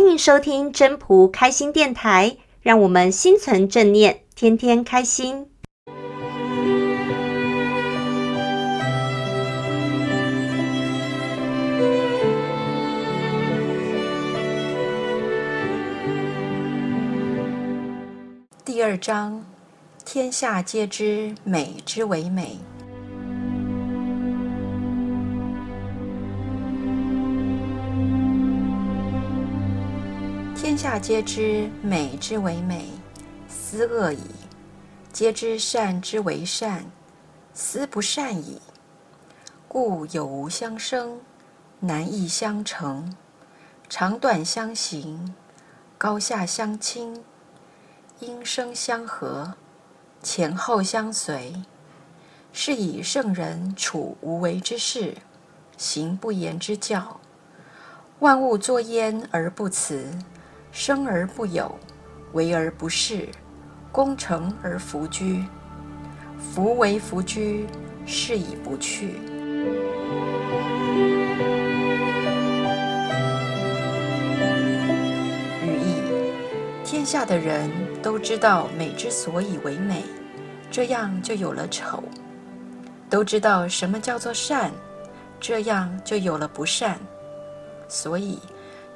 欢迎收听真朴开心电台，让我们心存正念，天天开心。第二章，天下皆知美之为美。天下皆知美之为美，斯恶已；皆知善之为善，斯不善已。故有无相生，难易相成，长短相形，高下相倾，音声相和，前后相随。是以圣人处无为之事，行不言之教。万物作焉而不辞。生而不有，为而不恃，功成而弗居。夫为弗居，是以不去。语意：天下的人都知道美之所以为美，这样就有了丑；都知道什么叫做善，这样就有了不善。所以。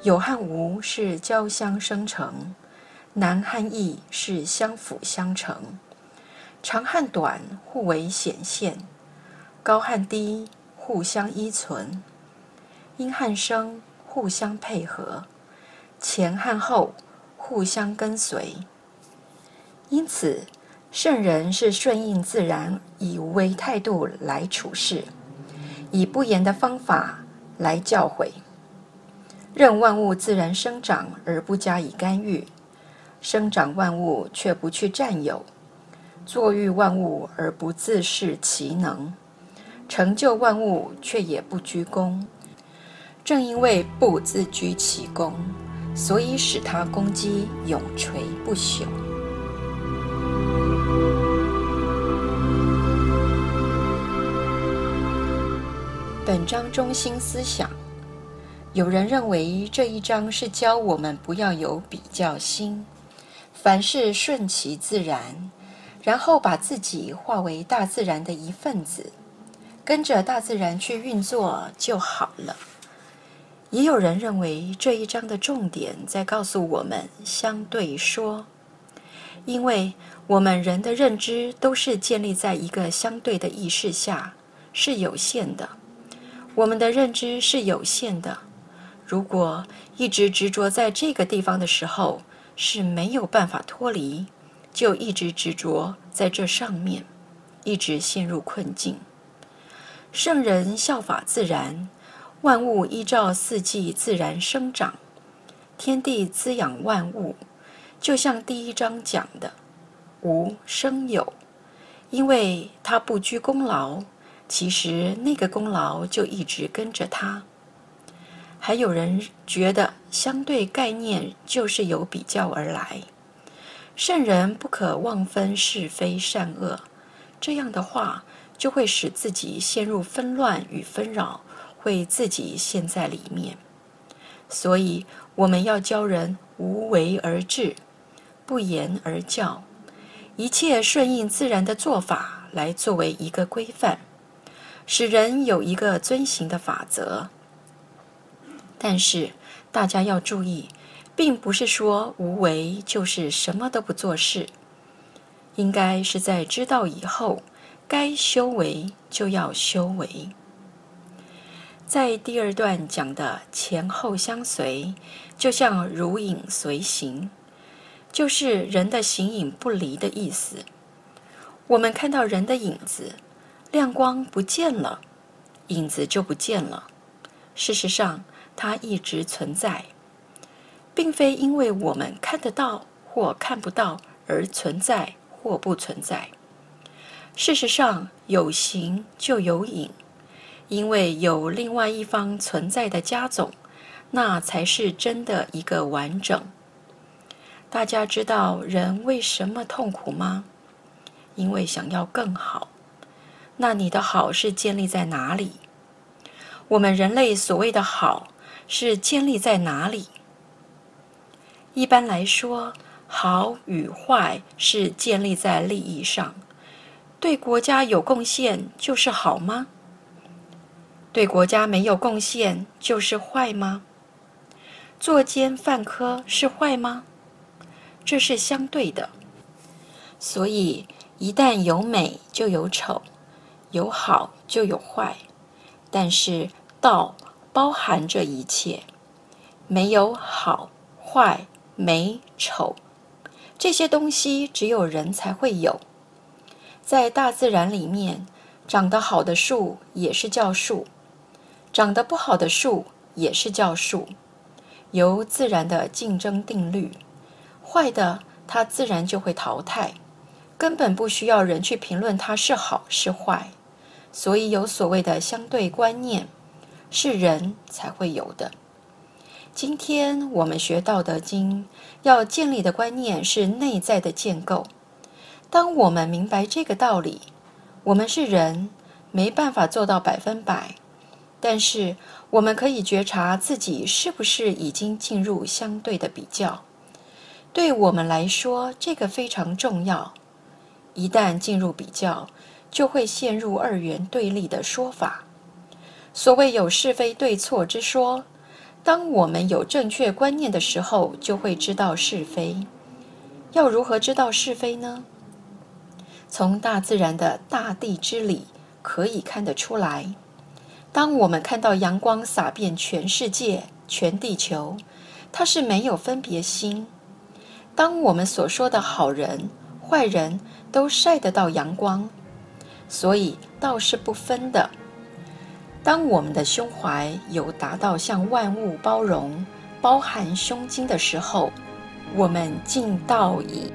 有和无是交相生成，难和易是相辅相成，长和短互为显现，高和低互相依存，音和生互相配合，前和后互相跟随。因此，圣人是顺应自然，以无为态度来处事，以不言的方法来教诲。任万物自然生长而不加以干预，生长万物却不去占有，作育万物而不自恃其能，成就万物却也不居功。正因为不自居其功，所以使他功绩永垂不朽。本章中心思想。有人认为这一章是教我们不要有比较心，凡事顺其自然，然后把自己化为大自然的一份子，跟着大自然去运作就好了。也有人认为这一章的重点在告诉我们相对说，因为我们人的认知都是建立在一个相对的意识下，是有限的。我们的认知是有限的。如果一直执着在这个地方的时候，是没有办法脱离，就一直执着在这上面，一直陷入困境。圣人效法自然，万物依照四季自然生长，天地滋养万物，就像第一章讲的“无生有”，因为他不居功劳，其实那个功劳就一直跟着他。还有人觉得相对概念就是由比较而来，圣人不可妄分是非善恶，这样的话就会使自己陷入纷乱与纷扰，会自己陷在里面。所以我们要教人无为而治，不言而教，一切顺应自然的做法来作为一个规范，使人有一个遵行的法则。但是大家要注意，并不是说无为就是什么都不做事，应该是在知道以后，该修为就要修为。在第二段讲的前后相随，就像如影随形，就是人的形影不离的意思。我们看到人的影子，亮光不见了，影子就不见了。事实上，它一直存在，并非因为我们看得到或看不到而存在或不存在。事实上，有形就有影，因为有另外一方存在的加总，那才是真的一个完整。大家知道人为什么痛苦吗？因为想要更好。那你的好是建立在哪里？我们人类所谓的好。是建立在哪里？一般来说，好与坏是建立在利益上。对国家有贡献就是好吗？对国家没有贡献就是坏吗？作奸犯科是坏吗？这是相对的。所以，一旦有美就有丑，有好就有坏。但是道包含这一切，没有好坏美丑，这些东西只有人才会有。在大自然里面，长得好的树也是叫树，长得不好的树也是叫树，由自然的竞争定律，坏的它自然就会淘汰，根本不需要人去评论它是好是坏。所以有所谓的相对观念，是人才会有的。今天我们学《道德经》，要建立的观念是内在的建构。当我们明白这个道理，我们是人，没办法做到百分百，但是我们可以觉察自己是不是已经进入相对的比较。对我们来说，这个非常重要。一旦进入比较，就会陷入二元对立的说法。所谓有是非对错之说，当我们有正确观念的时候，就会知道是非。要如何知道是非呢？从大自然的大地之理可以看得出来。当我们看到阳光洒遍全世界、全地球，它是没有分别心。当我们所说的好人、坏人都晒得到阳光，所以道是不分的。当我们的胸怀有达到向万物包容、包含胸襟的时候，我们尽道矣。